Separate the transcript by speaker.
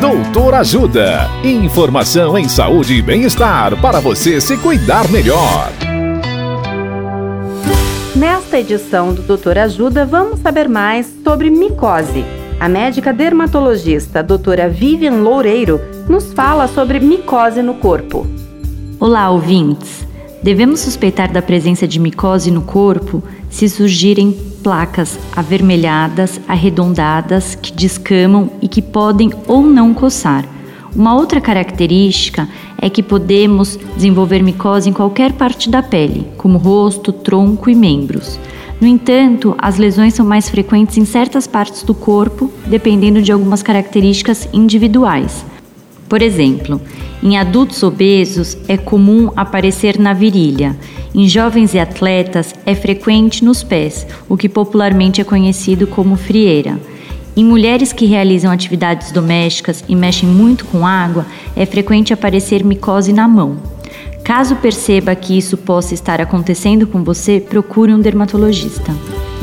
Speaker 1: Doutor Ajuda. Informação em saúde e bem-estar para você se cuidar melhor.
Speaker 2: Nesta edição do Doutor Ajuda, vamos saber mais sobre micose. A médica dermatologista doutora Vivian Loureiro nos fala sobre micose no corpo.
Speaker 3: Olá, ouvintes! Devemos suspeitar da presença de micose no corpo se surgirem placas avermelhadas, arredondadas, que descamam e que podem ou não coçar. Uma outra característica é que podemos desenvolver micose em qualquer parte da pele, como rosto, tronco e membros. No entanto, as lesões são mais frequentes em certas partes do corpo, dependendo de algumas características individuais. Por exemplo, em adultos obesos é comum aparecer na virilha. Em jovens e atletas é frequente nos pés, o que popularmente é conhecido como frieira. Em mulheres que realizam atividades domésticas e mexem muito com água, é frequente aparecer micose na mão. Caso perceba que isso possa estar acontecendo com você, procure um dermatologista.